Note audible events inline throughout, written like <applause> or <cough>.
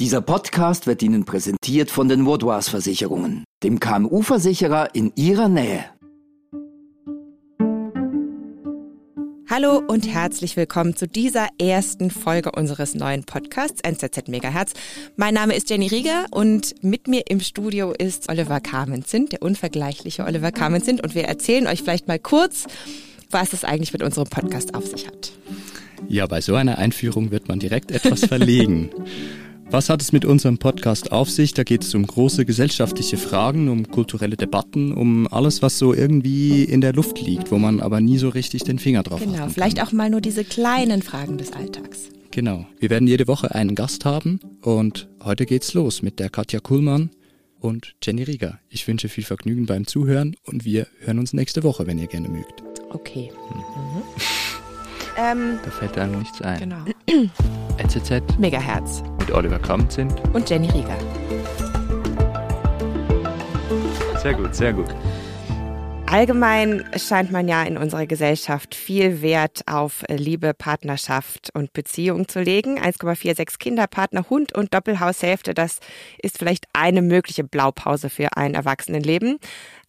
Dieser Podcast wird Ihnen präsentiert von den Vaudois Versicherungen, dem KMU-Versicherer in Ihrer Nähe. Hallo und herzlich willkommen zu dieser ersten Folge unseres neuen Podcasts NZZ Megahertz. Mein Name ist Jenny Rieger und mit mir im Studio ist Oliver Kamenzind, der unvergleichliche Oliver Kamenzind und wir erzählen euch vielleicht mal kurz, was es eigentlich mit unserem Podcast auf sich hat. Ja, bei so einer Einführung wird man direkt etwas verlegen. <laughs> Was hat es mit unserem Podcast auf sich? Da geht es um große gesellschaftliche Fragen, um kulturelle Debatten, um alles, was so irgendwie in der Luft liegt, wo man aber nie so richtig den Finger drauf hat. Genau, vielleicht auch mal nur diese kleinen Fragen des Alltags. Genau. Wir werden jede Woche einen Gast haben und heute geht's los mit der Katja Kuhlmann und Jenny Rieger. Ich wünsche viel Vergnügen beim Zuhören und wir hören uns nächste Woche, wenn ihr gerne mögt. Okay. Mhm. Ähm, da fällt einem nichts ein. Genau. <clears throat> NZZ Megahertz mit Oliver Kamp und Jenny Rieger. Sehr gut, sehr gut. Allgemein scheint man ja in unserer Gesellschaft viel Wert auf Liebe, Partnerschaft und Beziehung zu legen. 1,46 Kinder, Partner, Hund und Doppelhaushälfte, das ist vielleicht eine mögliche Blaupause für ein Erwachsenenleben,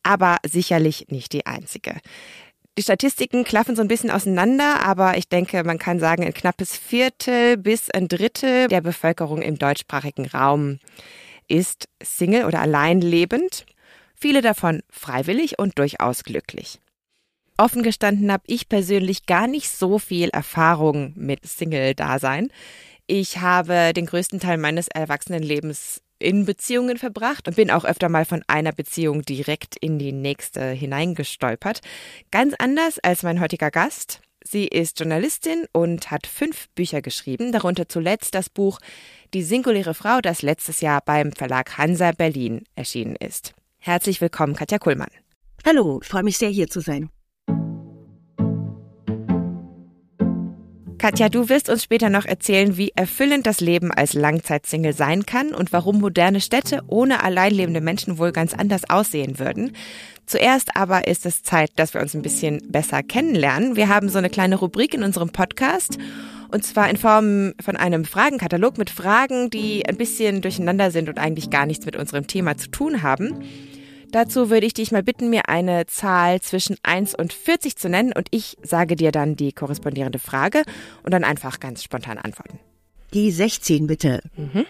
aber sicherlich nicht die einzige. Die Statistiken klaffen so ein bisschen auseinander, aber ich denke, man kann sagen, ein knappes Viertel bis ein Drittel der Bevölkerung im deutschsprachigen Raum ist Single oder allein lebend. Viele davon freiwillig und durchaus glücklich. Offen gestanden habe ich persönlich gar nicht so viel Erfahrung mit Single-Dasein. Ich habe den größten Teil meines Erwachsenenlebens in Beziehungen verbracht und bin auch öfter mal von einer Beziehung direkt in die nächste hineingestolpert. Ganz anders als mein heutiger Gast. Sie ist Journalistin und hat fünf Bücher geschrieben, darunter zuletzt das Buch Die singuläre Frau, das letztes Jahr beim Verlag Hansa Berlin erschienen ist. Herzlich willkommen, Katja Kuhlmann. Hallo, freue mich sehr, hier zu sein. Katja, du wirst uns später noch erzählen, wie erfüllend das Leben als Langzeitsingle sein kann und warum moderne Städte ohne alleinlebende Menschen wohl ganz anders aussehen würden. Zuerst aber ist es Zeit, dass wir uns ein bisschen besser kennenlernen. Wir haben so eine kleine Rubrik in unserem Podcast und zwar in Form von einem Fragenkatalog mit Fragen, die ein bisschen durcheinander sind und eigentlich gar nichts mit unserem Thema zu tun haben. Dazu würde ich dich mal bitten, mir eine Zahl zwischen 1 und 40 zu nennen und ich sage dir dann die korrespondierende Frage und dann einfach ganz spontan antworten. Die 16 bitte. Mhm.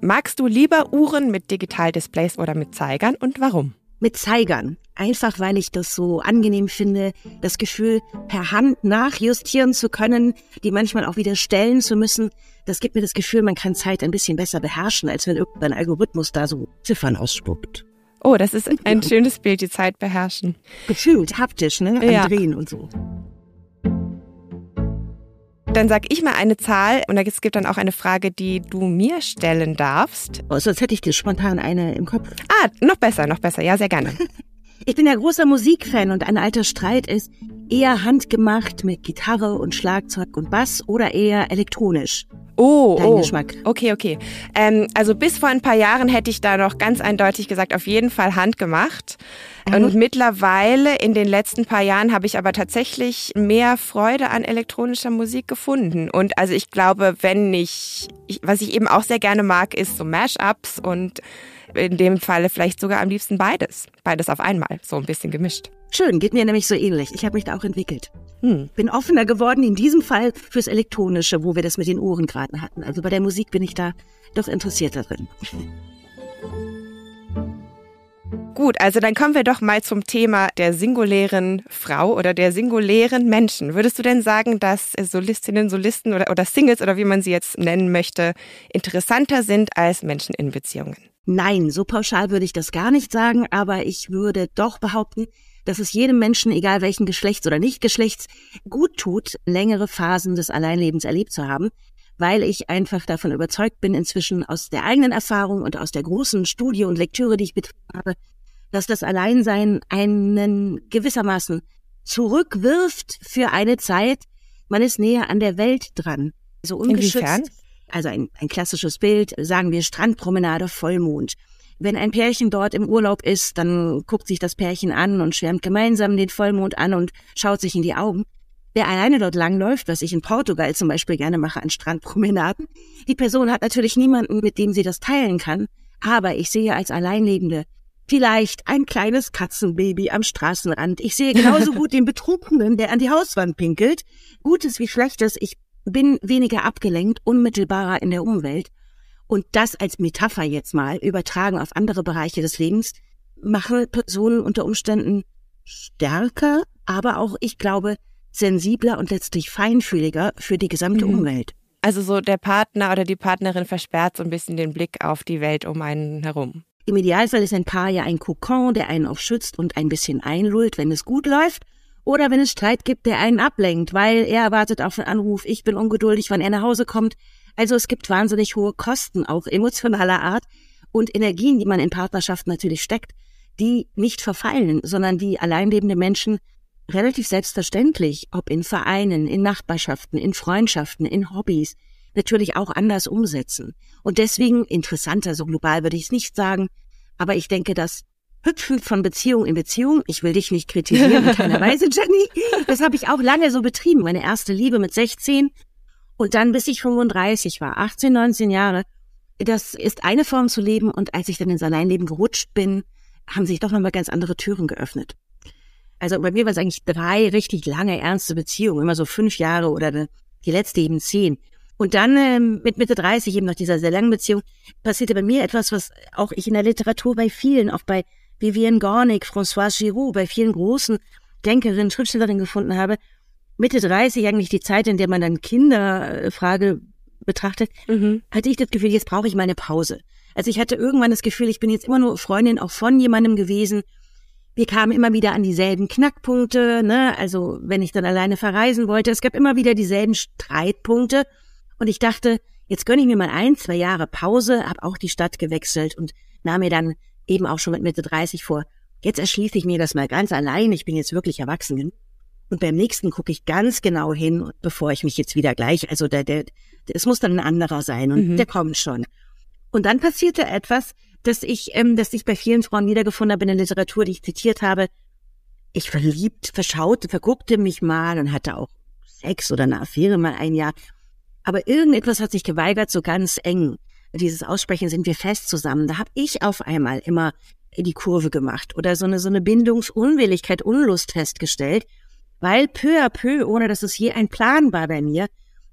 Magst du lieber Uhren mit Digitaldisplays oder mit Zeigern und warum? Mit Zeigern. Einfach weil ich das so angenehm finde, das Gefühl, per Hand nachjustieren zu können, die manchmal auch wieder stellen zu müssen. Das gibt mir das Gefühl, man kann Zeit ein bisschen besser beherrschen, als wenn irgendein Algorithmus da so Ziffern ausspuckt. Oh, das ist ein schönes Bild, die Zeit beherrschen. Gefühlt, haptisch, ne? Am ja. Drehen und so. Dann sag ich mal eine Zahl und es gibt dann auch eine Frage, die du mir stellen darfst. Oh, sonst hätte ich dir spontan eine im Kopf. Ah, noch besser, noch besser. Ja, sehr gerne. <laughs> Ich bin ja großer Musikfan und ein alter Streit ist, eher handgemacht mit Gitarre und Schlagzeug und Bass oder eher elektronisch. Oh, Dein oh. Geschmack. Okay, okay. Ähm, also bis vor ein paar Jahren hätte ich da noch ganz eindeutig gesagt, auf jeden Fall handgemacht. Mhm. Und mittlerweile, in den letzten paar Jahren, habe ich aber tatsächlich mehr Freude an elektronischer Musik gefunden. Und also ich glaube, wenn ich, ich was ich eben auch sehr gerne mag, ist so Mashups und in dem Falle vielleicht sogar am liebsten beides. Beides auf einmal, so ein bisschen gemischt. Schön, geht mir nämlich so ähnlich. Ich habe mich da auch entwickelt. Hm. Bin offener geworden in diesem Fall fürs Elektronische, wo wir das mit den Ohren gerade hatten. Also bei der Musik bin ich da doch interessierter drin. Gut, also dann kommen wir doch mal zum Thema der singulären Frau oder der singulären Menschen. Würdest du denn sagen, dass Solistinnen, Solisten oder, oder Singles oder wie man sie jetzt nennen möchte, interessanter sind als Menschen in Beziehungen? Nein, so pauschal würde ich das gar nicht sagen, aber ich würde doch behaupten, dass es jedem Menschen, egal welchen Geschlechts oder nicht Geschlechts, gut tut, längere Phasen des Alleinlebens erlebt zu haben, weil ich einfach davon überzeugt bin, inzwischen aus der eigenen Erfahrung und aus der großen Studie und Lektüre, die ich betrieben habe, dass das Alleinsein einen gewissermaßen zurückwirft für eine Zeit. Man ist näher an der Welt dran. Also ungeschützt. Inwiefern? Also ein, ein klassisches Bild, sagen wir Strandpromenade, Vollmond. Wenn ein Pärchen dort im Urlaub ist, dann guckt sich das Pärchen an und schwärmt gemeinsam den Vollmond an und schaut sich in die Augen. der alleine dort langläuft, was ich in Portugal zum Beispiel gerne mache an Strandpromenaden. Die Person hat natürlich niemanden, mit dem sie das teilen kann, aber ich sehe als Alleinlebende vielleicht ein kleines Katzenbaby am Straßenrand. Ich sehe genauso <laughs> gut den Betrunkenen, der an die Hauswand pinkelt. Gutes wie Schlechtes. Ich bin weniger abgelenkt, unmittelbarer in der Umwelt. Und das als Metapher jetzt mal übertragen auf andere Bereiche des Lebens, machen Personen unter Umständen stärker, aber auch, ich glaube, sensibler und letztlich feinfühliger für die gesamte mhm. Umwelt. Also so der Partner oder die Partnerin versperrt so ein bisschen den Blick auf die Welt um einen herum. Im Idealfall ist ein Paar ja ein Kokon, der einen auch schützt und ein bisschen einlullt, wenn es gut läuft. Oder wenn es Streit gibt, der einen ablenkt, weil er erwartet auf einen Anruf, ich bin ungeduldig, wann er nach Hause kommt. Also es gibt wahnsinnig hohe Kosten, auch emotionaler Art und Energien, die man in Partnerschaften natürlich steckt, die nicht verfallen, sondern die alleinlebende Menschen relativ selbstverständlich, ob in Vereinen, in Nachbarschaften, in Freundschaften, in Hobbys, natürlich auch anders umsetzen. Und deswegen interessanter, so global würde ich es nicht sagen, aber ich denke, dass Hüpfen von Beziehung in Beziehung, ich will dich nicht kritisieren, in keiner <laughs> Weise, Jenny, das habe ich auch lange so betrieben. Meine erste Liebe mit 16 und dann bis ich 35 war, 18, 19 Jahre. Das ist eine Form zu leben und als ich dann ins Alleinleben gerutscht bin, haben sich doch nochmal ganz andere Türen geöffnet. Also bei mir war es eigentlich drei richtig lange, ernste Beziehungen, immer so fünf Jahre oder die letzte eben zehn. Und dann ähm, mit Mitte 30 eben nach dieser sehr langen Beziehung passierte bei mir etwas, was auch ich in der Literatur bei vielen, auch bei Vivienne Gornick, Françoise Giroud, bei vielen großen Denkerinnen, Schriftstellerinnen gefunden habe. Mitte 30 eigentlich die Zeit, in der man dann Kinderfrage betrachtet, mhm. hatte ich das Gefühl, jetzt brauche ich meine Pause. Also ich hatte irgendwann das Gefühl, ich bin jetzt immer nur Freundin auch von jemandem gewesen, wir kamen immer wieder an dieselben Knackpunkte, ne? Also wenn ich dann alleine verreisen wollte, es gab immer wieder dieselben Streitpunkte. Und ich dachte, jetzt gönne ich mir mal ein, zwei Jahre Pause, habe auch die Stadt gewechselt und nahm mir dann eben auch schon mit Mitte 30 vor, jetzt erschließe ich mir das mal ganz allein, ich bin jetzt wirklich erwachsen. Und beim nächsten gucke ich ganz genau hin, bevor ich mich jetzt wieder gleich, also der, der, es muss dann ein anderer sein und mhm. der kommt schon. Und dann passierte etwas, dass ich, ähm, dass ich bei vielen Frauen wiedergefunden habe in der Literatur, die ich zitiert habe. Ich verliebt, verschaute, verguckte mich mal und hatte auch Sex oder eine Affäre mal ein Jahr. Aber irgendetwas hat sich geweigert, so ganz eng. Dieses Aussprechen sind wir fest zusammen. Da habe ich auf einmal immer die Kurve gemacht oder so eine, so eine Bindungsunwilligkeit, Unlust festgestellt, weil peu à peu, ohne dass es je ein Plan war bei mir,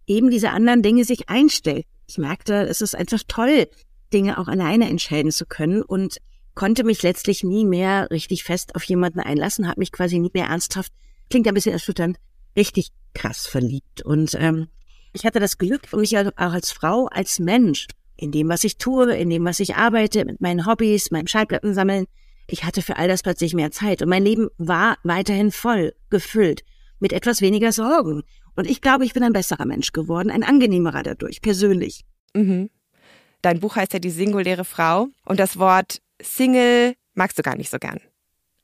eben diese anderen Dinge sich einstellt. Ich merkte, es ist einfach toll, Dinge auch alleine entscheiden zu können und konnte mich letztlich nie mehr richtig fest auf jemanden einlassen, habe mich quasi nie mehr ernsthaft, klingt ein bisschen erschütternd, richtig krass verliebt. Und ähm, ich hatte das Glück, mich auch als Frau, als Mensch, in dem, was ich tue, in dem, was ich arbeite, mit meinen Hobbys, meinem Schallplatten sammeln, ich hatte für all das plötzlich mehr Zeit und mein Leben war weiterhin voll, gefüllt, mit etwas weniger Sorgen. Und ich glaube, ich bin ein besserer Mensch geworden, ein angenehmerer dadurch, persönlich. Mhm. Dein Buch heißt ja Die singuläre Frau und das Wort Single magst du gar nicht so gern.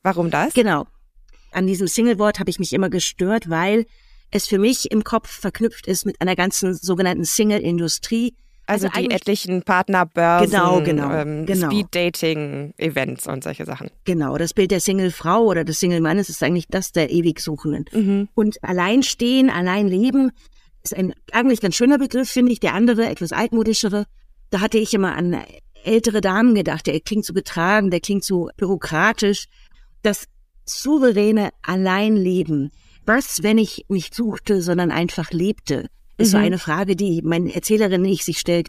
Warum das? Genau. An diesem Single-Wort habe ich mich immer gestört, weil es für mich im Kopf verknüpft ist mit einer ganzen sogenannten Single-Industrie. Also, also die etlichen Partnerbörsen, genau, genau, ähm, genau. Speed-Dating-Events und solche Sachen. Genau, das Bild der Single-Frau oder des Single-Mannes ist eigentlich das der ewig Suchenden. Mhm. Und allein stehen, allein leben ist ein eigentlich ganz schöner Begriff, finde ich. Der andere, etwas altmodischere, da hatte ich immer an ältere Damen gedacht, der klingt so getragen, der klingt so bürokratisch. Das souveräne Alleinleben. Was, wenn ich nicht suchte, sondern einfach lebte? Ist mhm. so eine Frage, die meine Erzählerin nicht sich stellt.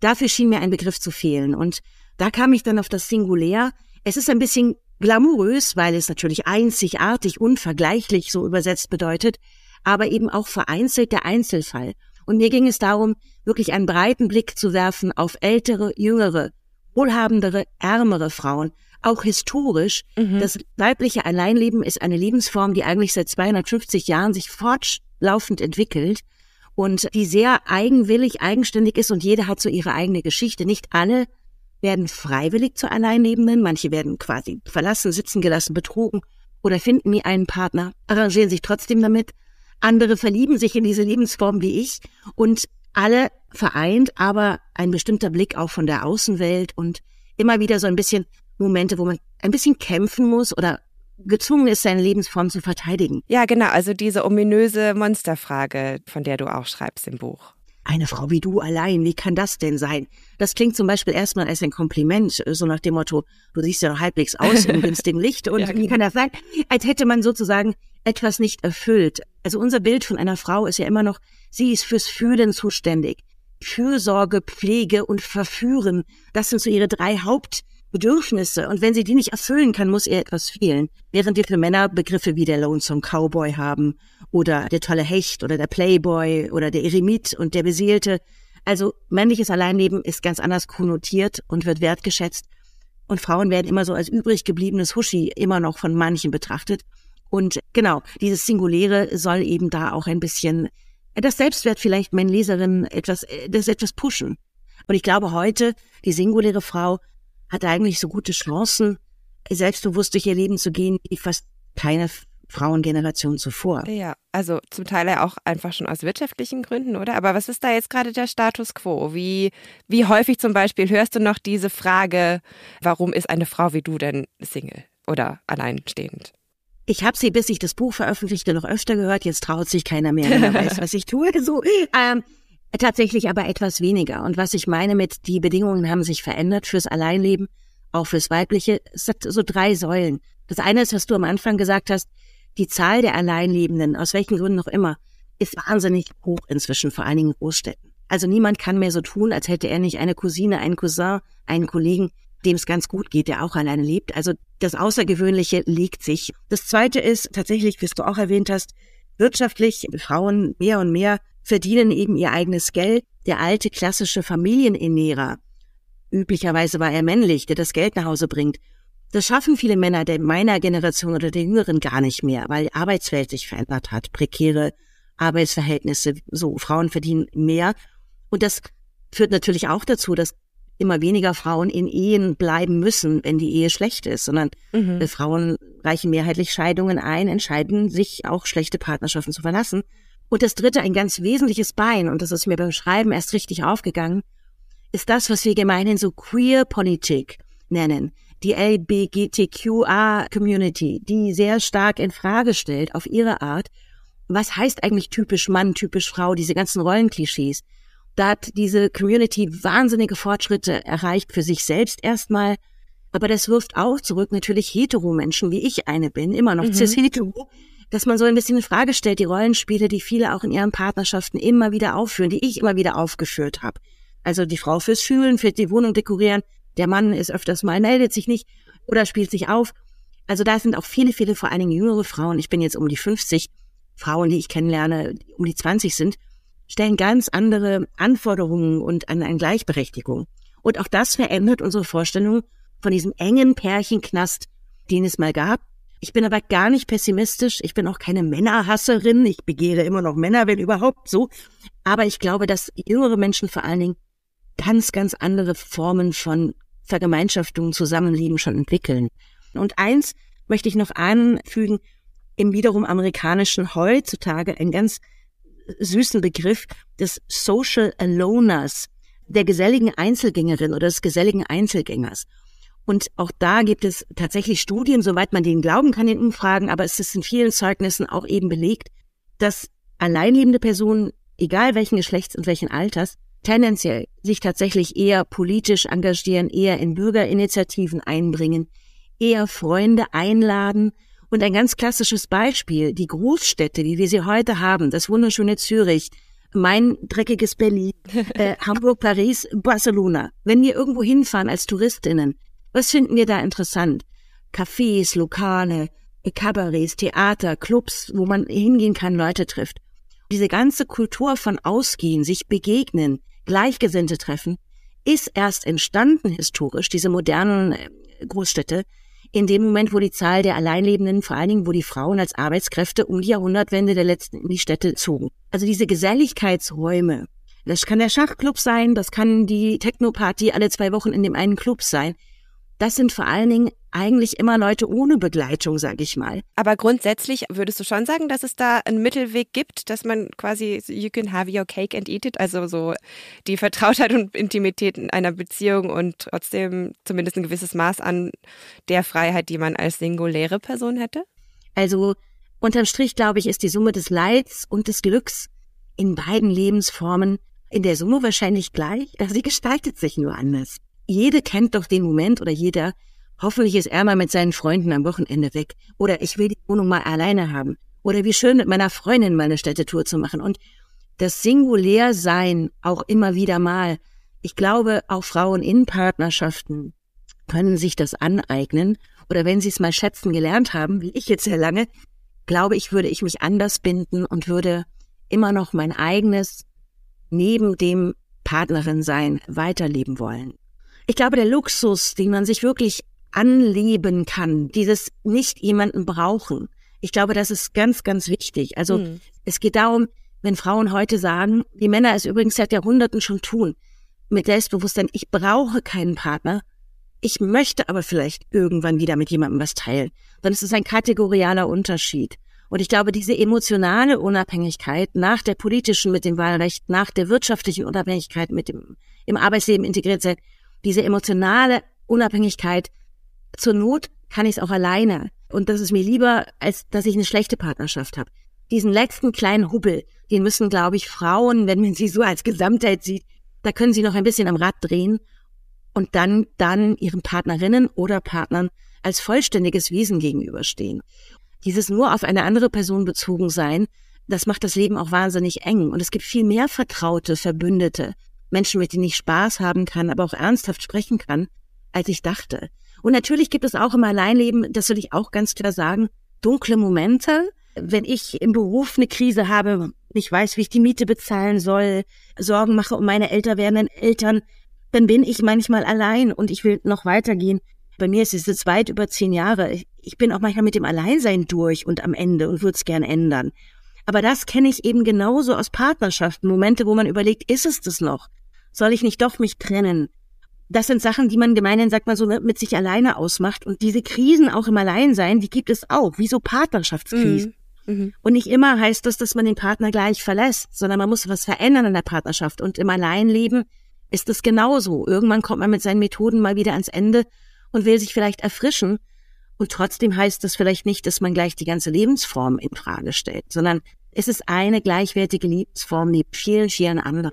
Dafür schien mir ein Begriff zu fehlen. Und da kam ich dann auf das Singulär. Es ist ein bisschen glamourös, weil es natürlich einzigartig, unvergleichlich so übersetzt bedeutet, aber eben auch vereinzelt der Einzelfall. Und mir ging es darum, wirklich einen breiten Blick zu werfen auf ältere, jüngere, wohlhabendere, ärmere Frauen, auch historisch. Mhm. Das weibliche Alleinleben ist eine Lebensform, die eigentlich seit 250 Jahren sich fortlaufend entwickelt und die sehr eigenwillig, eigenständig ist und jeder hat so ihre eigene Geschichte. Nicht alle werden freiwillig zu Alleinlebenden, manche werden quasi verlassen, sitzen gelassen, betrogen oder finden nie einen Partner, arrangieren sich trotzdem damit. Andere verlieben sich in diese Lebensform wie ich und alle vereint, aber ein bestimmter Blick auch von der Außenwelt und immer wieder so ein bisschen Momente, wo man ein bisschen kämpfen muss oder gezwungen ist, seine Lebensform zu verteidigen. Ja, genau, also diese ominöse Monsterfrage, von der du auch schreibst im Buch. Eine Frau wie du allein, wie kann das denn sein? Das klingt zum Beispiel erstmal als ein Kompliment, so nach dem Motto, du siehst ja noch halbwegs aus im <laughs> günstigen Licht und ja, wie genau. kann das sein? Als hätte man sozusagen etwas nicht erfüllt. Also unser Bild von einer Frau ist ja immer noch, sie ist fürs Fühlen zuständig. Fürsorge, Pflege und Verführen, das sind so ihre drei Hauptbedürfnisse. Und wenn sie die nicht erfüllen kann, muss ihr etwas fehlen. Während wir für Männer Begriffe wie der Lonesome Cowboy haben oder der tolle Hecht oder der Playboy oder der Eremit und der Beseelte. Also männliches Alleinleben ist ganz anders konnotiert und wird wertgeschätzt. Und Frauen werden immer so als übrig gebliebenes Huschi immer noch von manchen betrachtet. Und genau, dieses Singuläre soll eben da auch ein bisschen das Selbstwert vielleicht meinen Leserinnen etwas, das etwas pushen. Und ich glaube heute, die singuläre Frau hat eigentlich so gute Chancen, selbstbewusst durch ihr Leben zu gehen, wie fast keine Frauengeneration zuvor. Ja, also zum Teil ja auch einfach schon aus wirtschaftlichen Gründen, oder? Aber was ist da jetzt gerade der Status quo? Wie, wie häufig zum Beispiel hörst du noch diese Frage, warum ist eine Frau wie du denn Single oder alleinstehend? Ich habe sie, bis ich das Buch veröffentlichte, noch öfter gehört. Jetzt traut sich keiner mehr, wenn er <laughs> weiß, was ich tue. So, ähm, tatsächlich aber etwas weniger. Und was ich meine mit, die Bedingungen haben sich verändert fürs Alleinleben, auch fürs Weibliche. Es hat so drei Säulen. Das eine ist, was du am Anfang gesagt hast, die Zahl der Alleinlebenden, aus welchen Gründen noch immer, ist wahnsinnig hoch inzwischen, vor allen Dingen in Großstädten. Also niemand kann mehr so tun, als hätte er nicht eine Cousine, einen Cousin, einen Kollegen, dem es ganz gut geht, der auch alleine lebt. Also das Außergewöhnliche legt sich. Das Zweite ist tatsächlich, wie du auch erwähnt hast, wirtschaftlich Frauen mehr und mehr verdienen eben ihr eigenes Geld. Der alte klassische Familienernährer, üblicherweise war er männlich, der das Geld nach Hause bringt. Das schaffen viele Männer der meiner Generation oder der Jüngeren gar nicht mehr, weil die Arbeitswelt sich verändert hat, prekäre Arbeitsverhältnisse, so Frauen verdienen mehr. Und das führt natürlich auch dazu, dass immer weniger Frauen in Ehen bleiben müssen, wenn die Ehe schlecht ist, sondern mhm. Äh, Frauen reichen mehrheitlich Scheidungen ein, entscheiden sich auch schlechte Partnerschaften zu verlassen. Und das dritte, ein ganz wesentliches Bein, und das ist mir beim Schreiben erst richtig aufgegangen, ist das, was wir gemeinhin so Queer Politik nennen. Die LBGTQA-Community, die sehr stark in Frage stellt, auf ihre Art, was heißt eigentlich typisch Mann, typisch Frau, diese ganzen Rollenklischees. Da hat diese Community wahnsinnige Fortschritte erreicht für sich selbst erstmal. Aber das wirft auch zurück natürlich hetero-Menschen, wie ich eine bin, immer noch mhm. cis-hetero, dass man so ein bisschen in Frage stellt, die Rollenspiele, die viele auch in ihren Partnerschaften immer wieder aufführen, die ich immer wieder aufgeführt habe. Also die Frau fürs Fühlen, für die Wohnung dekorieren, der Mann ist öfters mal, meldet sich nicht oder spielt sich auf. Also da sind auch viele, viele, vor allen Dingen jüngere Frauen, ich bin jetzt um die 50, Frauen, die ich kennenlerne, um die 20 sind, stellen ganz andere Anforderungen und an eine Gleichberechtigung. Und auch das verändert unsere Vorstellung von diesem engen Pärchenknast, den es mal gab. Ich bin aber gar nicht pessimistisch. Ich bin auch keine Männerhasserin. Ich begehre immer noch Männer, wenn überhaupt so. Aber ich glaube, dass jüngere Menschen vor allen Dingen ganz, ganz andere Formen von Vergemeinschaftung, Zusammenleben schon entwickeln. Und eins möchte ich noch anfügen, im wiederum amerikanischen heutzutage ein ganz süßen Begriff des Social Aloners, der geselligen Einzelgängerin oder des geselligen Einzelgängers. Und auch da gibt es tatsächlich Studien, soweit man denen glauben kann in Umfragen, aber es ist in vielen Zeugnissen auch eben belegt, dass alleinlebende Personen, egal welchen Geschlechts und welchen Alters, tendenziell sich tatsächlich eher politisch engagieren, eher in Bürgerinitiativen einbringen, eher Freunde einladen und ein ganz klassisches Beispiel, die Großstädte, wie wir sie heute haben, das wunderschöne Zürich, mein dreckiges Berlin, <laughs> äh, Hamburg, Paris, Barcelona. Wenn wir irgendwo hinfahren als Touristinnen, was finden wir da interessant? Cafés, Lokale, Kabarets, Theater, Clubs, wo man hingehen kann, Leute trifft. Diese ganze Kultur von Ausgehen, sich begegnen, Gleichgesinnte treffen, ist erst entstanden historisch, diese modernen äh, Großstädte, in dem Moment, wo die Zahl der Alleinlebenden, vor allen Dingen, wo die Frauen als Arbeitskräfte um die Jahrhundertwende der letzten in die Städte zogen. Also diese Geselligkeitsräume. Das kann der Schachclub sein, das kann die Technoparty alle zwei Wochen in dem einen Club sein. Das sind vor allen Dingen eigentlich immer Leute ohne Begleitung, sag ich mal. Aber grundsätzlich würdest du schon sagen, dass es da einen Mittelweg gibt, dass man quasi you can have your cake and eat it, also so die Vertrautheit und Intimität in einer Beziehung und trotzdem zumindest ein gewisses Maß an der Freiheit, die man als singuläre Person hätte? Also unterm Strich, glaube ich, ist die Summe des Leids und des Glücks in beiden Lebensformen in der Summe wahrscheinlich gleich, sie gestaltet sich nur anders. Jede kennt doch den Moment oder jeder, hoffentlich ist er mal mit seinen Freunden am Wochenende weg oder ich will die Wohnung mal alleine haben oder wie schön mit meiner Freundin mal eine Städtetour zu machen und das Singulärsein auch immer wieder mal. Ich glaube, auch Frauen in Partnerschaften können sich das aneignen oder wenn sie es mal schätzen gelernt haben, wie ich jetzt sehr lange, glaube ich, würde ich mich anders binden und würde immer noch mein eigenes neben dem Partnerin sein weiterleben wollen. Ich glaube, der Luxus, den man sich wirklich anleben kann, dieses nicht jemanden brauchen, ich glaube, das ist ganz, ganz wichtig. Also mhm. es geht darum, wenn Frauen heute sagen, wie Männer es übrigens seit Jahrhunderten schon tun, mit Selbstbewusstsein, ich brauche keinen Partner, ich möchte aber vielleicht irgendwann wieder mit jemandem was teilen, dann ist es ein kategorialer Unterschied. Und ich glaube, diese emotionale Unabhängigkeit nach der politischen mit dem Wahlrecht, nach der wirtschaftlichen Unabhängigkeit mit dem im Arbeitsleben integriert sein, diese emotionale Unabhängigkeit, zur Not kann ich es auch alleine. Und das ist mir lieber, als dass ich eine schlechte Partnerschaft habe. Diesen letzten kleinen Hubbel, den müssen, glaube ich, Frauen, wenn man sie so als Gesamtheit sieht, da können sie noch ein bisschen am Rad drehen und dann, dann ihren Partnerinnen oder Partnern als vollständiges Wesen gegenüberstehen. Dieses nur auf eine andere Person bezogen sein, das macht das Leben auch wahnsinnig eng. Und es gibt viel mehr Vertraute, Verbündete, Menschen, mit denen ich Spaß haben kann, aber auch ernsthaft sprechen kann, als ich dachte. Und natürlich gibt es auch im Alleinleben, das will ich auch ganz klar sagen, dunkle Momente. Wenn ich im Beruf eine Krise habe, nicht weiß, wie ich die Miete bezahlen soll, Sorgen mache um meine älter werdenden Eltern, dann bin ich manchmal allein und ich will noch weitergehen. Bei mir ist es jetzt weit über zehn Jahre. Ich bin auch manchmal mit dem Alleinsein durch und am Ende und würde es gern ändern. Aber das kenne ich eben genauso aus Partnerschaften. Momente, wo man überlegt, ist es das noch? Soll ich nicht doch mich trennen? Das sind Sachen, die man gemeinhin, sagt man so, ne, mit sich alleine ausmacht. Und diese Krisen auch im Alleinsein, die gibt es auch, wie so Partnerschaftskrisen. Mhm. Mhm. Und nicht immer heißt das, dass man den Partner gleich verlässt, sondern man muss was verändern in der Partnerschaft. Und im Alleinleben ist es genauso. Irgendwann kommt man mit seinen Methoden mal wieder ans Ende und will sich vielleicht erfrischen. Und trotzdem heißt das vielleicht nicht, dass man gleich die ganze Lebensform in Frage stellt, sondern es ist eine gleichwertige Lebensform neben vielen, vielen anderen.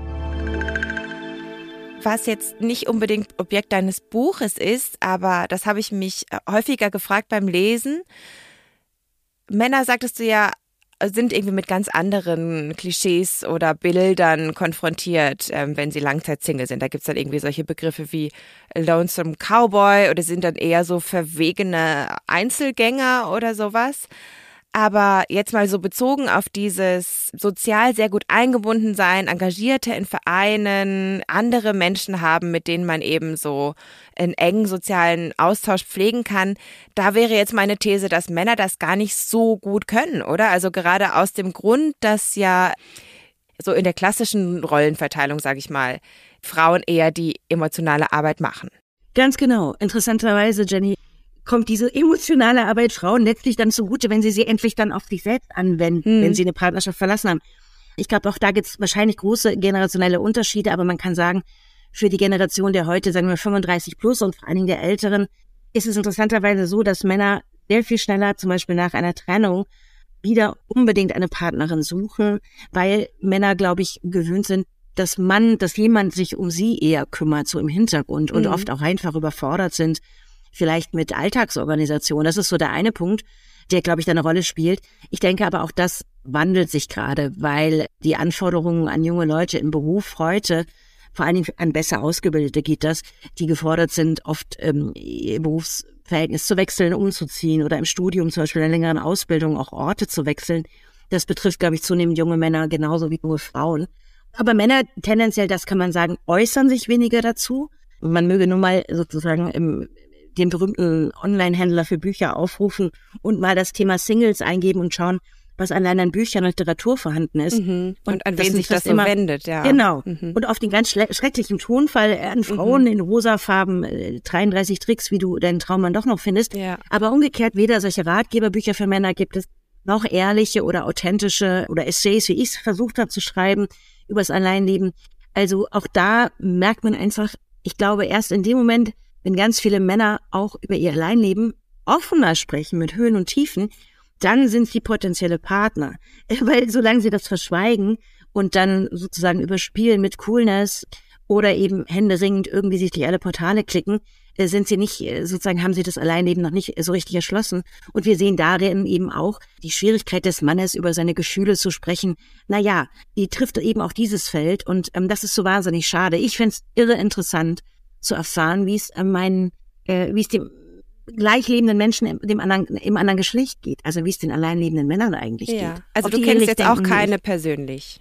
Was jetzt nicht unbedingt Objekt deines Buches ist, aber das habe ich mich äh, häufiger gefragt beim Lesen. Männer, sagtest du ja, sind irgendwie mit ganz anderen Klischees oder Bildern konfrontiert, ähm, wenn sie Langzeitsingle sind. Da gibt's dann irgendwie solche Begriffe wie Lonesome Cowboy oder sind dann eher so verwegene Einzelgänger oder sowas. Aber jetzt mal so bezogen auf dieses sozial sehr gut eingebunden sein, Engagierte in Vereinen, andere Menschen haben, mit denen man eben so einen engen sozialen Austausch pflegen kann. Da wäre jetzt meine These, dass Männer das gar nicht so gut können, oder? Also gerade aus dem Grund, dass ja so in der klassischen Rollenverteilung, sage ich mal, Frauen eher die emotionale Arbeit machen. Ganz genau. Interessanterweise, Jenny, kommt diese emotionale Arbeit Frauen letztlich dann zugute, wenn sie sie endlich dann auf sich selbst anwenden, mhm. wenn sie eine Partnerschaft verlassen haben. Ich glaube, auch da gibt es wahrscheinlich große generationelle Unterschiede, aber man kann sagen, für die Generation der heute, sagen wir 35 plus und vor allen Dingen der Älteren, ist es interessanterweise so, dass Männer sehr viel schneller, zum Beispiel nach einer Trennung, wieder unbedingt eine Partnerin suchen, weil Männer, glaube ich, gewöhnt sind, dass man, dass jemand sich um sie eher kümmert, so im Hintergrund und mhm. oft auch einfach überfordert sind vielleicht mit Alltagsorganisation. Das ist so der eine Punkt, der, glaube ich, da eine Rolle spielt. Ich denke aber auch, das wandelt sich gerade, weil die Anforderungen an junge Leute im Beruf heute vor allen Dingen an besser Ausgebildete geht das, die gefordert sind, oft ähm, Berufs Verhältnis zu wechseln, umzuziehen oder im Studium zum Beispiel in einer längeren Ausbildung auch Orte zu wechseln. Das betrifft, glaube ich, zunehmend junge Männer genauso wie junge Frauen. Aber Männer tendenziell, das kann man sagen, äußern sich weniger dazu. Man möge nun mal sozusagen im, den berühmten Online-Händler für Bücher aufrufen und mal das Thema Singles eingeben und schauen, was allein an Büchern und Literatur vorhanden ist. Mhm. Und, und, an wen sich das so immer, wendet, ja. Genau. Mhm. Und auf den ganz schrecklichen Tonfall an Frauen mhm. in rosafarben, äh, 33 Tricks, wie du deinen Traummann doch noch findest. Ja. Aber umgekehrt, weder solche Ratgeberbücher für Männer gibt es, noch ehrliche oder authentische oder Essays, wie ich es versucht habe zu schreiben, übers Alleinleben. Also auch da merkt man einfach, ich glaube, erst in dem Moment, wenn ganz viele Männer auch über ihr Alleinleben offener sprechen mit Höhen und Tiefen, dann sind sie potenzielle Partner. <laughs> Weil solange sie das verschweigen und dann sozusagen überspielen mit Coolness oder eben händeringend irgendwie sich durch alle Portale klicken, äh, sind sie nicht, äh, sozusagen haben sie das Alleinleben noch nicht so richtig erschlossen. Und wir sehen darin eben auch die Schwierigkeit des Mannes, über seine Gefühle zu sprechen. Naja, die trifft eben auch dieses Feld und ähm, das ist so wahnsinnig schade. Ich fände es irre interessant zu erfahren, wie es äh, meinen, äh, wie es dem gleichlebenden Menschen im, dem anderen, im anderen Geschlecht geht. Also wie es den alleinlebenden Männern eigentlich ja. geht. Also Ob du kennst jetzt auch keine persönlich.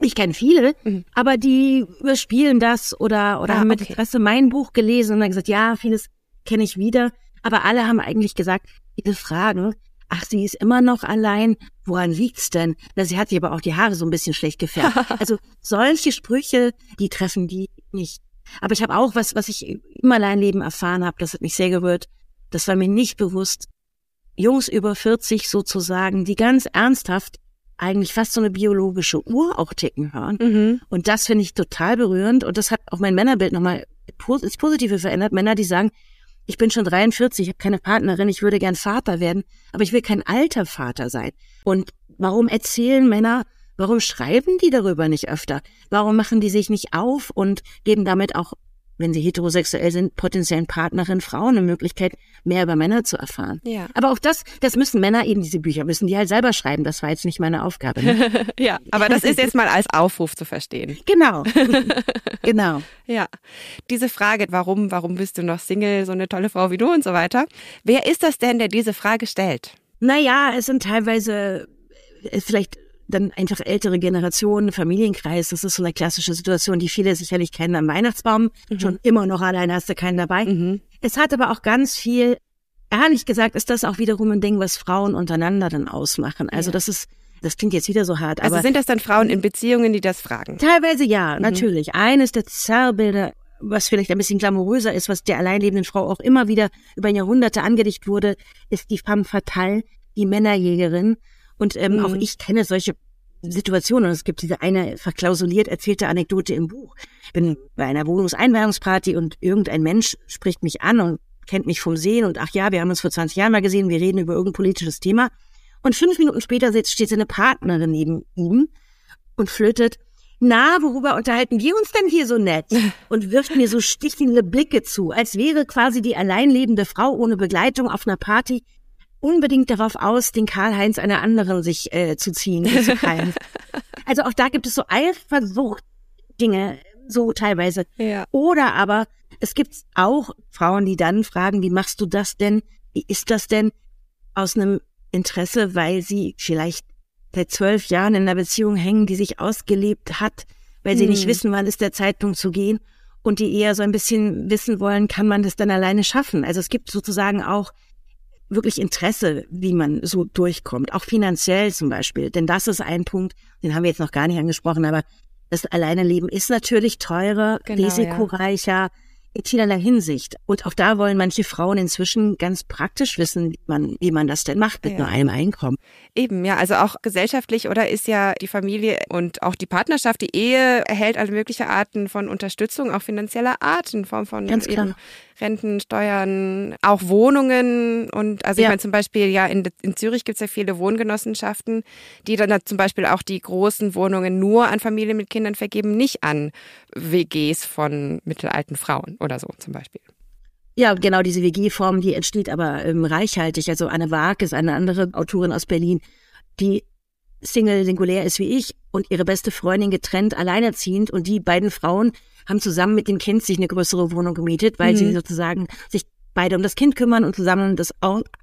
Ich kenne viele, mhm. aber die überspielen das oder, oder ah, haben mit okay. Interesse mein Buch gelesen und dann gesagt, ja, vieles kenne ich wieder. Aber alle haben eigentlich gesagt, diese Fragen, ach, sie ist immer noch allein, woran liegt's denn? Na, sie hat sich aber auch die Haare so ein bisschen schlecht gefärbt. <laughs> also solche Sprüche, die treffen die nicht. Aber ich habe auch was, was ich im Alleinleben erfahren habe, das hat mich sehr gerührt. Das war mir nicht bewusst. Jungs über 40 sozusagen, die ganz ernsthaft eigentlich fast so eine biologische Uhr auch ticken hören. Mhm. Und das finde ich total berührend. Und das hat auch mein Männerbild nochmal ins Positive verändert. Männer, die sagen, ich bin schon 43, ich habe keine Partnerin, ich würde gern Vater werden, aber ich will kein alter Vater sein. Und warum erzählen Männer, warum schreiben die darüber nicht öfter? Warum machen die sich nicht auf und geben damit auch wenn sie heterosexuell sind, potenziellen Partnerin Frauen eine Möglichkeit, mehr über Männer zu erfahren. Ja. Aber auch das, das müssen Männer eben, diese Bücher müssen die halt selber schreiben. Das war jetzt nicht meine Aufgabe. Ne? <laughs> ja, aber das ist jetzt mal als Aufruf zu verstehen. Genau. <laughs> genau. Ja. Diese Frage, warum, warum bist du noch Single, so eine tolle Frau wie du und so weiter. Wer ist das denn, der diese Frage stellt? Naja, es sind teilweise äh, vielleicht dann einfach ältere Generationen, Familienkreis, das ist so eine klassische Situation, die viele sicherlich kennen am Weihnachtsbaum. Mhm. Schon immer noch alleine hast du keinen dabei. Mhm. Es hat aber auch ganz viel, ehrlich gesagt, ist das auch wiederum ein Ding, was Frauen untereinander dann ausmachen. Also ja. das ist, das klingt jetzt wieder so hart. Also aber sind das dann Frauen in Beziehungen, die das fragen? Teilweise ja, mhm. natürlich. Eines der Zerrbilder, was vielleicht ein bisschen glamouröser ist, was der alleinlebenden Frau auch immer wieder über Jahrhunderte angedichtet wurde, ist die femme fatale, die Männerjägerin, und ähm, mhm. auch ich kenne solche Situationen. Und es gibt diese eine verklausuliert erzählte Anekdote im Buch. Ich bin bei einer Wohnungseinweihungsparty und irgendein Mensch spricht mich an und kennt mich vom Sehen und ach ja, wir haben uns vor 20 Jahren mal gesehen, wir reden über irgendein politisches Thema. Und fünf Minuten später steht seine Partnerin neben ihm und flötet, na, worüber unterhalten wir uns denn hier so nett? <laughs> Und wirft mir so stichelnde Blicke zu, als wäre quasi die alleinlebende Frau ohne Begleitung auf einer Party unbedingt darauf aus, den Karl-Heinz einer anderen sich äh, zu ziehen, zu <laughs> also auch da gibt es so Eifersucht Dinge, so teilweise. Ja. Oder aber es gibt auch Frauen, die dann fragen, wie machst du das denn? Wie ist das denn aus einem Interesse, weil sie vielleicht seit zwölf Jahren in einer Beziehung hängen, die sich ausgelebt hat, weil hm. sie nicht hm. wissen, wann ist der Zeitpunkt zu gehen und die eher so ein bisschen wissen wollen, kann man das dann alleine schaffen? Also es gibt sozusagen auch wirklich Interesse, wie man so durchkommt, auch finanziell zum Beispiel. Denn das ist ein Punkt, den haben wir jetzt noch gar nicht angesprochen, aber das Alleineleben ist natürlich teurer, genau, risikoreicher, ja. in vielerlei Hinsicht. Und auch da wollen manche Frauen inzwischen ganz praktisch wissen, wie man, wie man das denn macht mit ja. nur einem Einkommen. Eben, ja, also auch gesellschaftlich oder ist ja die Familie und auch die Partnerschaft, die Ehe erhält alle mögliche Arten von Unterstützung, auch finanzieller Art in Form von ganz klar. Renten, Steuern, auch Wohnungen und also ja. ich meine zum Beispiel ja in, in Zürich gibt es ja viele Wohngenossenschaften, die dann zum Beispiel auch die großen Wohnungen nur an Familien mit Kindern vergeben, nicht an WGs von mittelalten Frauen oder so zum Beispiel. Ja, genau, diese WG-Form, die entsteht aber ähm, reichhaltig. Also Anne Waag ist eine andere Autorin aus Berlin, die Single singulär ist wie ich und ihre beste Freundin getrennt, alleinerziehend und die beiden Frauen haben zusammen mit dem Kind sich eine größere Wohnung gemietet, weil mhm. sie sozusagen sich beide um das Kind kümmern und zusammen das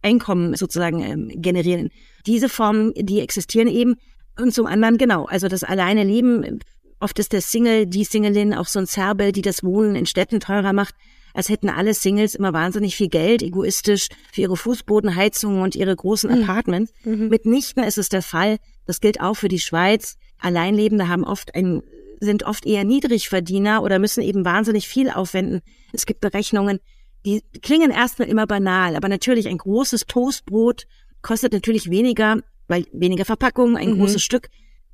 Einkommen sozusagen ähm, generieren. Diese Formen, die existieren eben. Und zum anderen, genau, also das alleine Leben, oft ist der Single, die Singlin auch so ein Zerbe, die das Wohnen in Städten teurer macht, als hätten alle Singles immer wahnsinnig viel Geld, egoistisch für ihre Fußbodenheizungen und ihre großen mhm. Apartments. Mhm. Mitnichten ist es der Fall. Das gilt auch für die Schweiz. Alleinlebende haben oft ein, sind oft eher Niedrigverdiener oder müssen eben wahnsinnig viel aufwenden. Es gibt Berechnungen, die klingen erstmal immer banal, aber natürlich ein großes Toastbrot kostet natürlich weniger, weil weniger Verpackung, ein mhm. großes Stück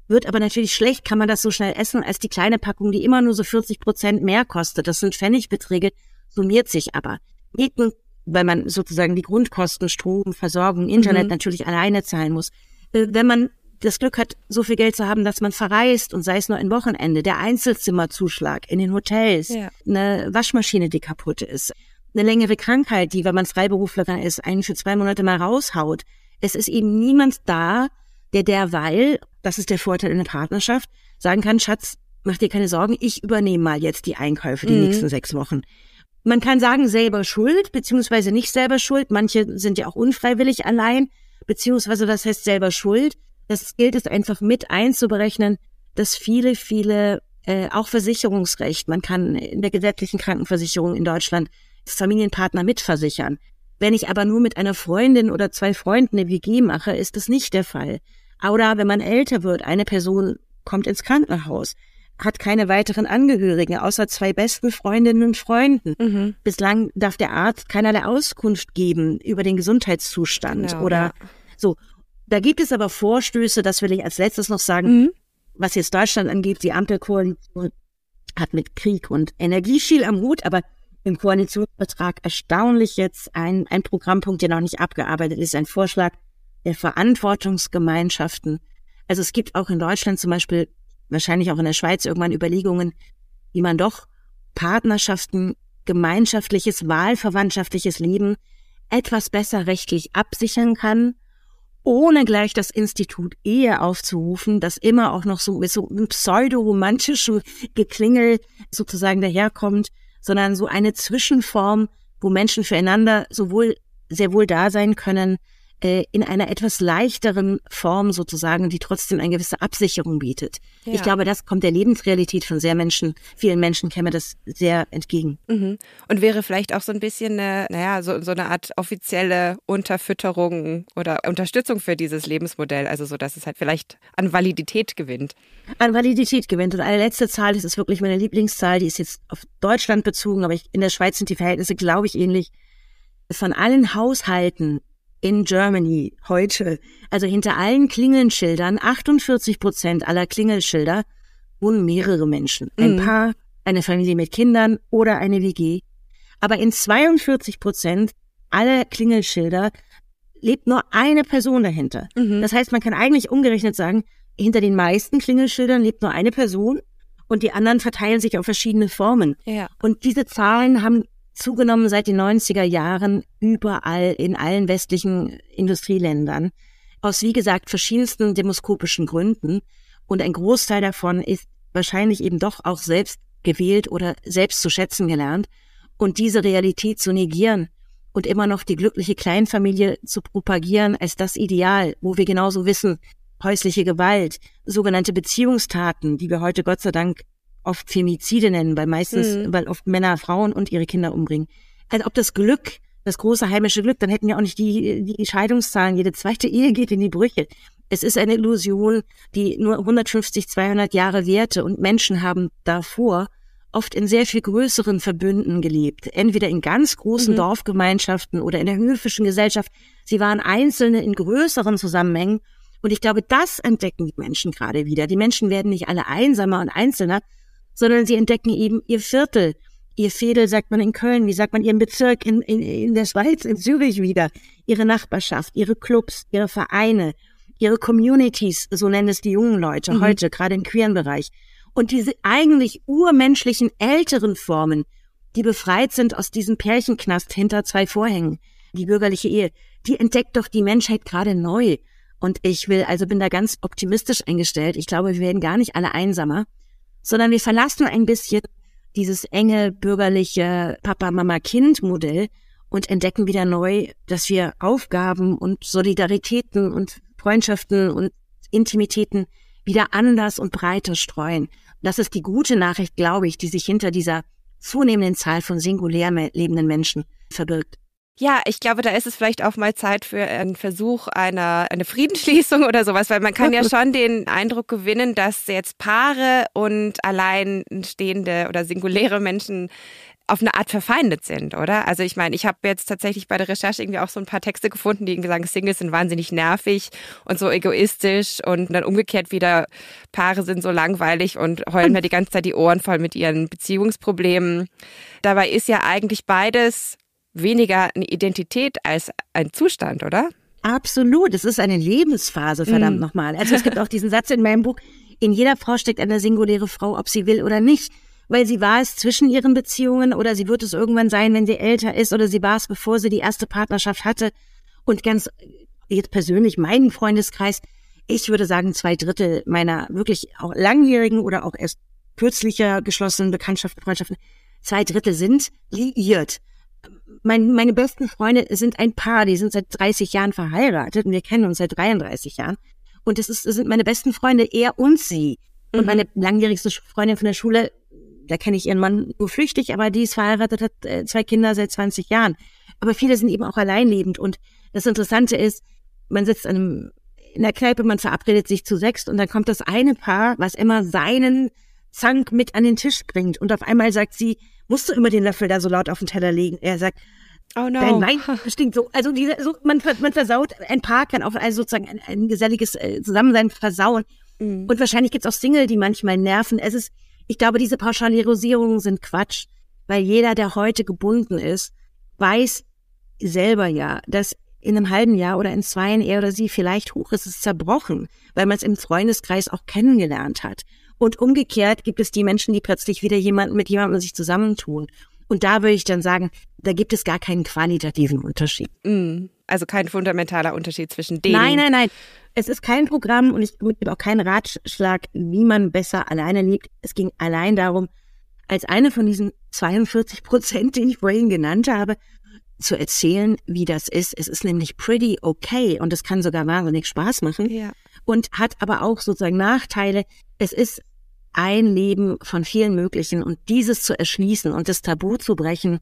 wird aber natürlich schlecht, kann man das so schnell essen, als die kleine Packung, die immer nur so 40 Prozent mehr kostet. Das sind Pfennigbeträge, summiert sich aber. Mieten, weil man sozusagen die Grundkosten, Strom, Versorgung, Internet mhm. natürlich alleine zahlen muss. Äh, wenn man das Glück hat, so viel Geld zu haben, dass man verreist und sei es nur ein Wochenende, der Einzelzimmerzuschlag in den Hotels, ja. eine Waschmaschine, die kaputt ist, eine längere Krankheit, die, wenn man Freiberufler ist, einen für zwei Monate mal raushaut. Es ist eben niemand da, der derweil, das ist der Vorteil in der Partnerschaft, sagen kann, Schatz, mach dir keine Sorgen, ich übernehme mal jetzt die Einkäufe die mhm. nächsten sechs Wochen. Man kann sagen, selber schuld, beziehungsweise nicht selber schuld. Manche sind ja auch unfreiwillig allein, beziehungsweise das heißt selber schuld. Das gilt es einfach mit einzuberechnen, dass viele, viele, äh, auch Versicherungsrecht, man kann in der gesetzlichen Krankenversicherung in Deutschland das Familienpartner mitversichern. Wenn ich aber nur mit einer Freundin oder zwei Freunden eine WG mache, ist das nicht der Fall. Oder wenn man älter wird, eine Person kommt ins Krankenhaus, hat keine weiteren Angehörigen, außer zwei besten Freundinnen und Freunden. Mhm. Bislang darf der Arzt keinerlei Auskunft geben über den Gesundheitszustand genau, oder ja. so. Da gibt es aber Vorstöße, das will ich als letztes noch sagen, mhm. was jetzt Deutschland angeht, die Ampelkoalition hat mit Krieg und Energie viel am Hut, aber im Koalitionsvertrag erstaunlich jetzt ein, ein Programmpunkt, der noch nicht abgearbeitet ist, ein Vorschlag der Verantwortungsgemeinschaften. Also es gibt auch in Deutschland zum Beispiel, wahrscheinlich auch in der Schweiz irgendwann Überlegungen, wie man doch Partnerschaften, gemeinschaftliches, wahlverwandtschaftliches Leben etwas besser rechtlich absichern kann, ohne gleich das Institut Ehe aufzurufen, das immer auch noch so mit so einem pseudo-romantischen Geklingel sozusagen daherkommt, sondern so eine Zwischenform, wo Menschen füreinander sowohl sehr wohl da sein können, äh, in einer etwas leichteren Form sozusagen, die trotzdem eine gewisse Absicherung bietet. Ja. Ich glaube, das kommt der Lebensrealität von sehr Menschen, vielen Menschen käme das sehr entgegen. Mhm. Und wäre vielleicht auch so ein bisschen eine, naja, so, so eine Art offizielle Unterfütterung oder Unterstützung für dieses Lebensmodell, also so, dass es halt vielleicht an Validität gewinnt. An Validität gewinnt. Und eine letzte Zahl, das ist wirklich meine Lieblingszahl, die ist jetzt auf Deutschland bezogen, aber ich, in der Schweiz sind die Verhältnisse, glaube ich, ähnlich. Von allen Haushalten in Germany heute, also hinter allen Klingelschildern, 48 Prozent aller Klingelschilder wohnen mehrere Menschen. Ein mhm. Paar, eine Familie mit Kindern oder eine WG. Aber in 42 Prozent aller Klingelschilder lebt nur eine Person dahinter. Mhm. Das heißt, man kann eigentlich umgerechnet sagen, hinter den meisten Klingelschildern lebt nur eine Person und die anderen verteilen sich auf verschiedene Formen. Ja. Und diese Zahlen haben zugenommen seit den 90er Jahren überall in allen westlichen Industrieländern. Aus, wie gesagt, verschiedensten demoskopischen Gründen. Und ein Großteil davon ist wahrscheinlich eben doch auch selbst gewählt oder selbst zu schätzen gelernt. Und diese Realität zu negieren und immer noch die glückliche Kleinfamilie zu propagieren als das Ideal, wo wir genauso wissen, häusliche Gewalt, sogenannte Beziehungstaten, die wir heute Gott sei Dank oft Femizide nennen, weil meistens, mhm. weil oft Männer Frauen und ihre Kinder umbringen. Also ob das Glück, das große heimische Glück, dann hätten wir auch nicht die, die Scheidungszahlen. Jede zweite Ehe geht in die Brüche. Es ist eine Illusion, die nur 150, 200 Jahre währte und Menschen haben davor oft in sehr viel größeren Verbünden gelebt. Entweder in ganz großen mhm. Dorfgemeinschaften oder in der höfischen Gesellschaft. Sie waren Einzelne in größeren Zusammenhängen. Und ich glaube, das entdecken die Menschen gerade wieder. Die Menschen werden nicht alle einsamer und einzelner, sondern sie entdecken eben ihr Viertel, ihr Fädel, sagt man in Köln, wie sagt man ihren Bezirk in, in, in der Schweiz, in Zürich wieder, ihre Nachbarschaft, ihre Clubs, ihre Vereine, ihre Communities, so nennen es die jungen Leute mhm. heute, gerade im queeren Bereich. Und diese eigentlich urmenschlichen älteren Formen, die befreit sind aus diesem Pärchenknast hinter zwei Vorhängen, die bürgerliche Ehe, die entdeckt doch die Menschheit gerade neu. Und ich will, also bin da ganz optimistisch eingestellt. Ich glaube, wir werden gar nicht alle einsamer sondern wir verlassen ein bisschen dieses enge bürgerliche Papa-Mama-Kind-Modell und entdecken wieder neu, dass wir Aufgaben und Solidaritäten und Freundschaften und Intimitäten wieder anders und breiter streuen. Das ist die gute Nachricht, glaube ich, die sich hinter dieser zunehmenden Zahl von singulär lebenden Menschen verbirgt. Ja, ich glaube, da ist es vielleicht auch mal Zeit für einen Versuch einer eine Friedensschließung <laughs> oder sowas, weil man kann ja schon den Eindruck gewinnen, dass jetzt Paare und alleinstehende oder singuläre Menschen auf eine Art verfeindet sind, oder? Also ich meine, ich habe jetzt tatsächlich bei der Recherche irgendwie auch so ein paar Texte gefunden, die sagen, Singles sind wahnsinnig nervig und so egoistisch und dann umgekehrt wieder Paare sind so langweilig und heulen mir die ganze Zeit die Ohren voll mit ihren Beziehungsproblemen. Dabei ist ja eigentlich beides weniger eine Identität als ein Zustand, oder? Absolut, es ist eine Lebensphase, verdammt mm. nochmal. Also es gibt auch diesen Satz in meinem Buch, in jeder Frau steckt eine singuläre Frau, ob sie will oder nicht weil sie war es zwischen ihren Beziehungen oder sie wird es irgendwann sein, wenn sie älter ist oder sie war es, bevor sie die erste Partnerschaft hatte. Und ganz jetzt persönlich meinen Freundeskreis, ich würde sagen, zwei Drittel meiner wirklich auch langjährigen oder auch erst kürzlicher geschlossenen Bekanntschaften, Freundschaften, zwei Drittel sind liiert. Mein, meine besten Freunde sind ein Paar, die sind seit 30 Jahren verheiratet und wir kennen uns seit 33 Jahren. Und es, ist, sind meine besten Freunde, er und sie. Und mhm. meine langjährigste Freundin von der Schule da kenne ich ihren Mann nur flüchtig, aber die ist verheiratet, hat äh, zwei Kinder seit 20 Jahren. Aber viele sind eben auch alleinlebend. Und das Interessante ist, man sitzt an einem, in der Kneipe, man verabredet sich zu sechst und dann kommt das eine Paar, was immer seinen Zank mit an den Tisch bringt. Und auf einmal sagt sie, musst du immer den Löffel da so laut auf den Teller legen? Er sagt, Oh no. Dein Wein stinkt so. Also diese, so, man, man versaut, ein Paar kann auch also sozusagen ein, ein geselliges äh, Zusammensein versauen. Mm. Und wahrscheinlich gibt's auch Single, die manchmal nerven. Es ist, ich glaube, diese Pauschalisierungen sind Quatsch, weil jeder, der heute gebunden ist, weiß selber ja, dass in einem halben Jahr oder in zwei er oder sie vielleicht hoch ist es zerbrochen, weil man es im Freundeskreis auch kennengelernt hat. Und umgekehrt gibt es die Menschen, die plötzlich wieder jemanden mit jemandem sich zusammentun. Und da würde ich dann sagen, da gibt es gar keinen qualitativen Unterschied. Mm, also kein fundamentaler Unterschied zwischen denen. Nein, nein, nein. Es ist kein Programm und ich gebe auch keinen Ratschlag, wie man besser alleine lebt. Es ging allein darum, als eine von diesen 42 Prozent, die ich vorhin genannt habe, zu erzählen, wie das ist. Es ist nämlich pretty okay und es kann sogar wahnsinnig Spaß machen ja. und hat aber auch sozusagen Nachteile. Es ist ein Leben von vielen möglichen und dieses zu erschließen und das Tabu zu brechen,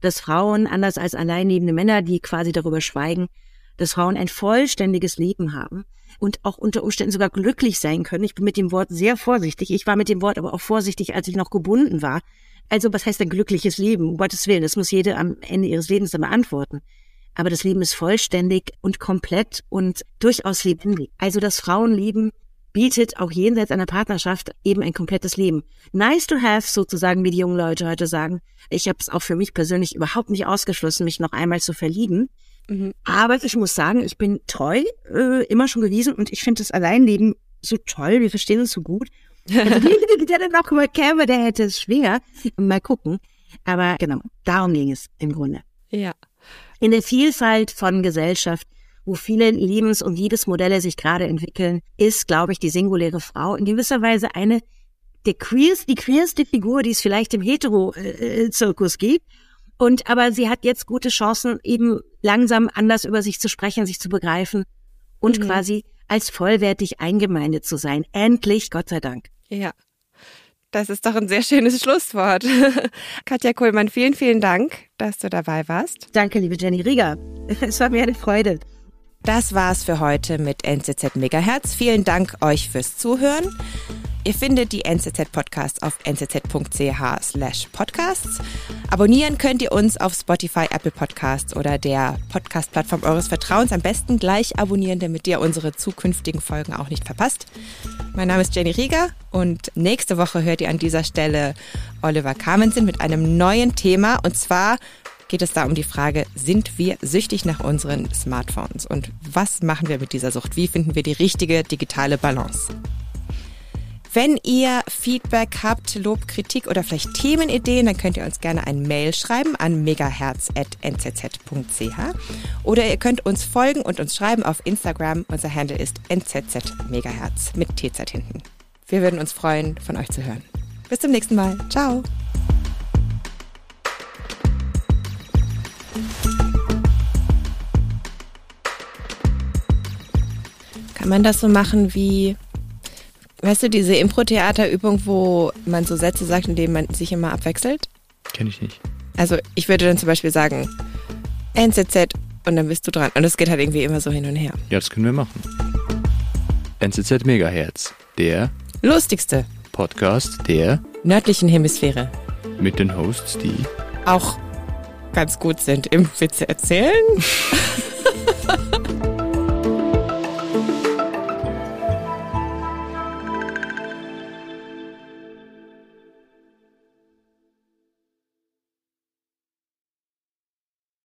dass Frauen, anders als alleinlebende Männer, die quasi darüber schweigen, dass Frauen ein vollständiges Leben haben, und auch unter Umständen sogar glücklich sein können. Ich bin mit dem Wort sehr vorsichtig. Ich war mit dem Wort aber auch vorsichtig, als ich noch gebunden war. Also was heißt ein glückliches Leben? Um Gottes Willen, das muss jede am Ende ihres Lebens dann beantworten. Aber das Leben ist vollständig und komplett und durchaus lebendig. Also das Frauenleben bietet auch jenseits einer Partnerschaft eben ein komplettes Leben. Nice to have, sozusagen, wie die jungen Leute heute sagen. Ich habe es auch für mich persönlich überhaupt nicht ausgeschlossen, mich noch einmal zu verlieben. Mhm. Aber ich muss sagen, ich bin treu, äh, immer schon gewesen und ich finde das Alleinleben so toll. Wir verstehen uns so gut. Also der dann auch mal käme, der hätte es schwer. Mal gucken. Aber genau, darum ging es im Grunde. Ja. In der Vielfalt von Gesellschaft, wo viele Lebens- und Liebesmodelle sich gerade entwickeln, ist, glaube ich, die singuläre Frau in gewisser Weise eine der queerste, die queerste Figur, die es vielleicht im Hetero-Zirkus gibt. Und aber sie hat jetzt gute Chancen, eben langsam anders über sich zu sprechen, sich zu begreifen und mhm. quasi als vollwertig eingemeindet zu sein. Endlich, Gott sei Dank. Ja. Das ist doch ein sehr schönes Schlusswort. <laughs> Katja Kohlmann, vielen, vielen Dank, dass du dabei warst. Danke, liebe Jenny Rieger. <laughs> Es war mir eine Freude. Das war's für heute mit NZZ Megahertz. Vielen Dank euch fürs Zuhören. Ihr findet die NZZ Podcasts auf nzz.ch slash podcasts. Abonnieren könnt ihr uns auf Spotify, Apple Podcasts oder der Podcast-Plattform eures Vertrauens. Am besten gleich abonnieren, damit ihr unsere zukünftigen Folgen auch nicht verpasst. Mein Name ist Jenny Rieger und nächste Woche hört ihr an dieser Stelle Oliver Kamensen mit einem neuen Thema und zwar geht es da um die Frage, sind wir süchtig nach unseren Smartphones und was machen wir mit dieser Sucht? Wie finden wir die richtige digitale Balance? Wenn ihr Feedback habt, Lob, Kritik oder vielleicht Themenideen, dann könnt ihr uns gerne ein Mail schreiben an megaherz.nzz.ch oder ihr könnt uns folgen und uns schreiben auf Instagram. Unser Handle ist nzzmegaherz mit TZ hinten. Wir würden uns freuen, von euch zu hören. Bis zum nächsten Mal. Ciao. Man das so machen wie, weißt du, diese Impro-Theaterübung, wo man so Sätze sagt, in denen man sich immer abwechselt? Kenne ich nicht. Also ich würde dann zum Beispiel sagen, NZZ und dann bist du dran. Und es geht halt irgendwie immer so hin und her. Ja, das können wir machen. NZZ Megahertz, der Lustigste Podcast der nördlichen Hemisphäre. mit den Hosts, die Auch ganz gut sind im Witze erzählen. <laughs>